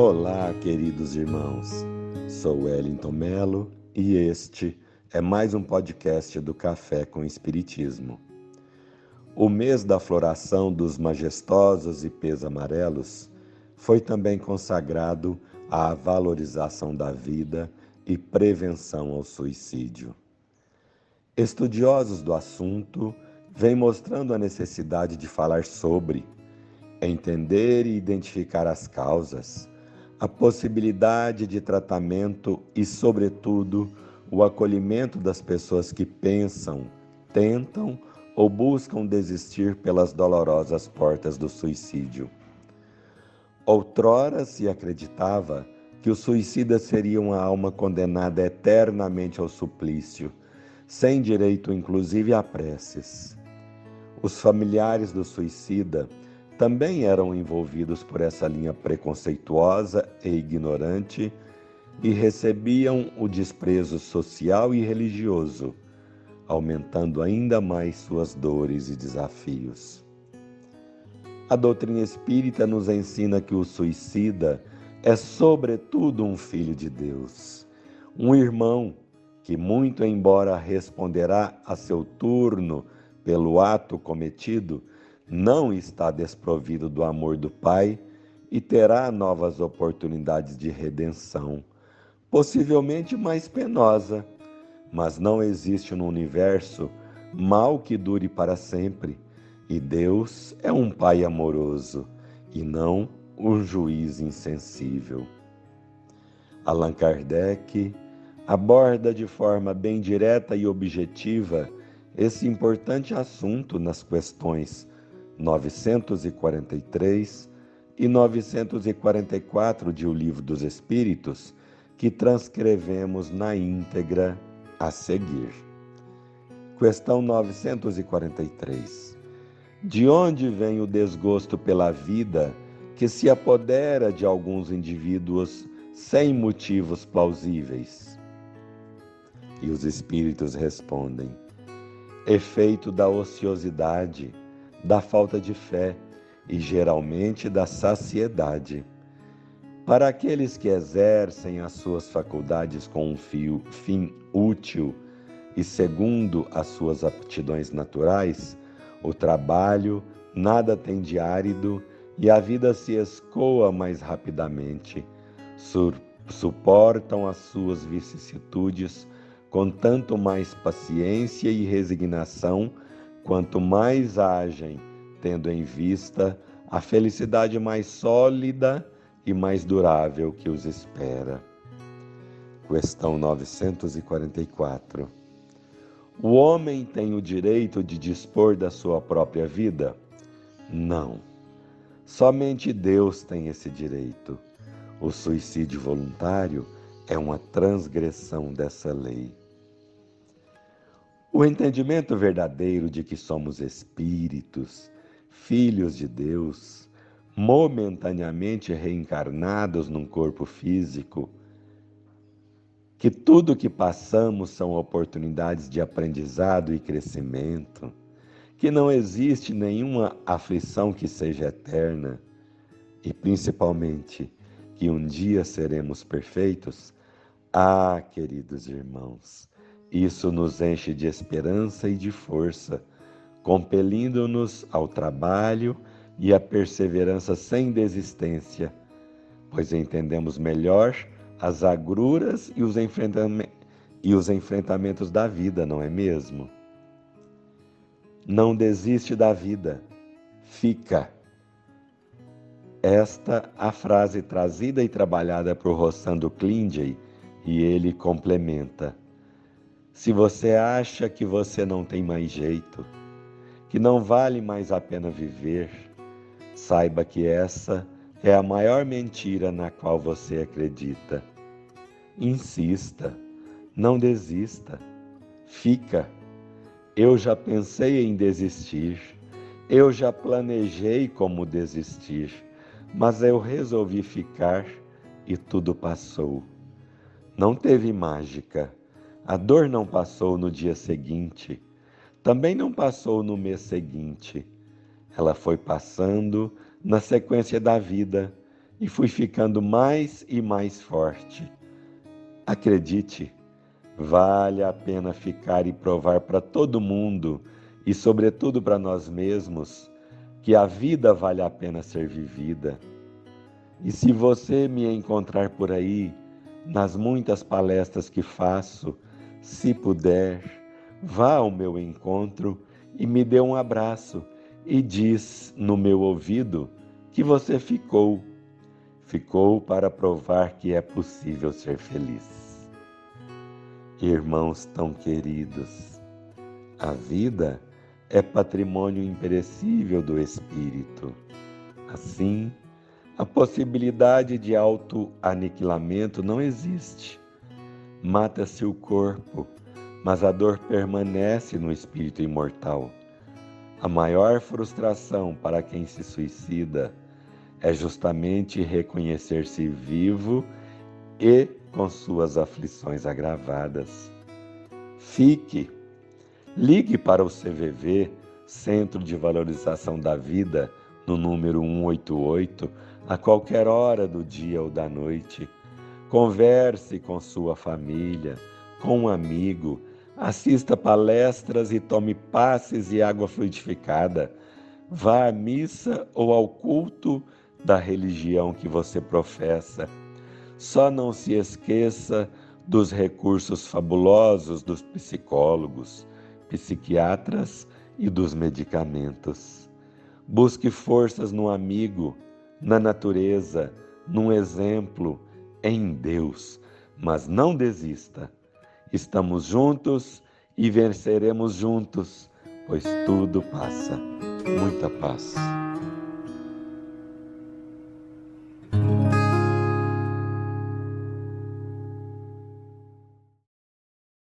Olá, queridos irmãos. Sou Wellington Melo e este é mais um podcast do Café com Espiritismo. O mês da floração dos majestosos ipês amarelos foi também consagrado à valorização da vida e prevenção ao suicídio. Estudiosos do assunto vêm mostrando a necessidade de falar sobre, entender e identificar as causas, a possibilidade de tratamento e, sobretudo, o acolhimento das pessoas que pensam, tentam ou buscam desistir pelas dolorosas portas do suicídio. Outrora se acreditava que o suicida seria uma alma condenada eternamente ao suplício, sem direito inclusive a preces. Os familiares do suicida também eram envolvidos por essa linha preconceituosa e ignorante e recebiam o desprezo social e religioso, aumentando ainda mais suas dores e desafios. A doutrina espírita nos ensina que o suicida é, sobretudo, um filho de Deus, um irmão que, muito embora responderá a seu turno pelo ato cometido, não está desprovido do amor do Pai e terá novas oportunidades de redenção possivelmente mais penosa, mas não existe no universo mal que dure para sempre, e Deus é um Pai amoroso e não um juiz insensível. Allan Kardec aborda de forma bem direta e objetiva esse importante assunto nas questões 943 e 944 de O Livro dos Espíritos que transcrevemos na íntegra a seguir. Questão 943. De onde vem o desgosto pela vida que se apodera de alguns indivíduos sem motivos plausíveis? E os espíritos respondem: efeito da ociosidade, da falta de fé e geralmente da saciedade para aqueles que exercem as suas faculdades com um fio, fim útil e segundo as suas aptidões naturais, o trabalho nada tem de árido e a vida se escoa mais rapidamente. Sur suportam as suas vicissitudes com tanto mais paciência e resignação, quanto mais agem, tendo em vista a felicidade mais sólida e mais durável que os espera. Questão 944. O homem tem o direito de dispor da sua própria vida? Não. Somente Deus tem esse direito. O suicídio voluntário é uma transgressão dessa lei. O entendimento verdadeiro de que somos espíritos, filhos de Deus, momentaneamente reencarnados num corpo físico, que tudo que passamos são oportunidades de aprendizado e crescimento, que não existe nenhuma aflição que seja eterna e principalmente que um dia seremos perfeitos. Ah, queridos irmãos, isso nos enche de esperança e de força, compelindo-nos ao trabalho e a perseverança sem desistência, pois entendemos melhor as agruras e os, e os enfrentamentos da vida, não é mesmo? Não desiste da vida, fica. Esta a frase trazida e trabalhada por Rossando Clindy e ele complementa: Se você acha que você não tem mais jeito, que não vale mais a pena viver, Saiba que essa é a maior mentira na qual você acredita. Insista, não desista, fica. Eu já pensei em desistir, eu já planejei como desistir, mas eu resolvi ficar e tudo passou. Não teve mágica. A dor não passou no dia seguinte, também não passou no mês seguinte ela foi passando na sequência da vida e fui ficando mais e mais forte. Acredite, vale a pena ficar e provar para todo mundo e, sobretudo, para nós mesmos que a vida vale a pena ser vivida. E se você me encontrar por aí, nas muitas palestras que faço, se puder, vá ao meu encontro e me dê um abraço e diz no meu ouvido que você ficou. Ficou para provar que é possível ser feliz. Irmãos tão queridos, a vida é patrimônio imperecível do espírito. Assim, a possibilidade de auto-aniquilamento não existe. Mata-se o corpo, mas a dor permanece no espírito imortal. A maior frustração para quem se suicida é justamente reconhecer-se vivo e com suas aflições agravadas. Fique, ligue para o CVV, Centro de Valorização da Vida, no número 188 a qualquer hora do dia ou da noite. Converse com sua família, com um amigo, assista palestras e tome passes e água fluidificada. Vá à missa ou ao culto da religião que você professa. Só não se esqueça dos recursos fabulosos dos psicólogos, psiquiatras e dos medicamentos. Busque forças no amigo, na natureza, num exemplo, em Deus. Mas não desista. Estamos juntos e venceremos juntos, pois tudo passa. Muita paz.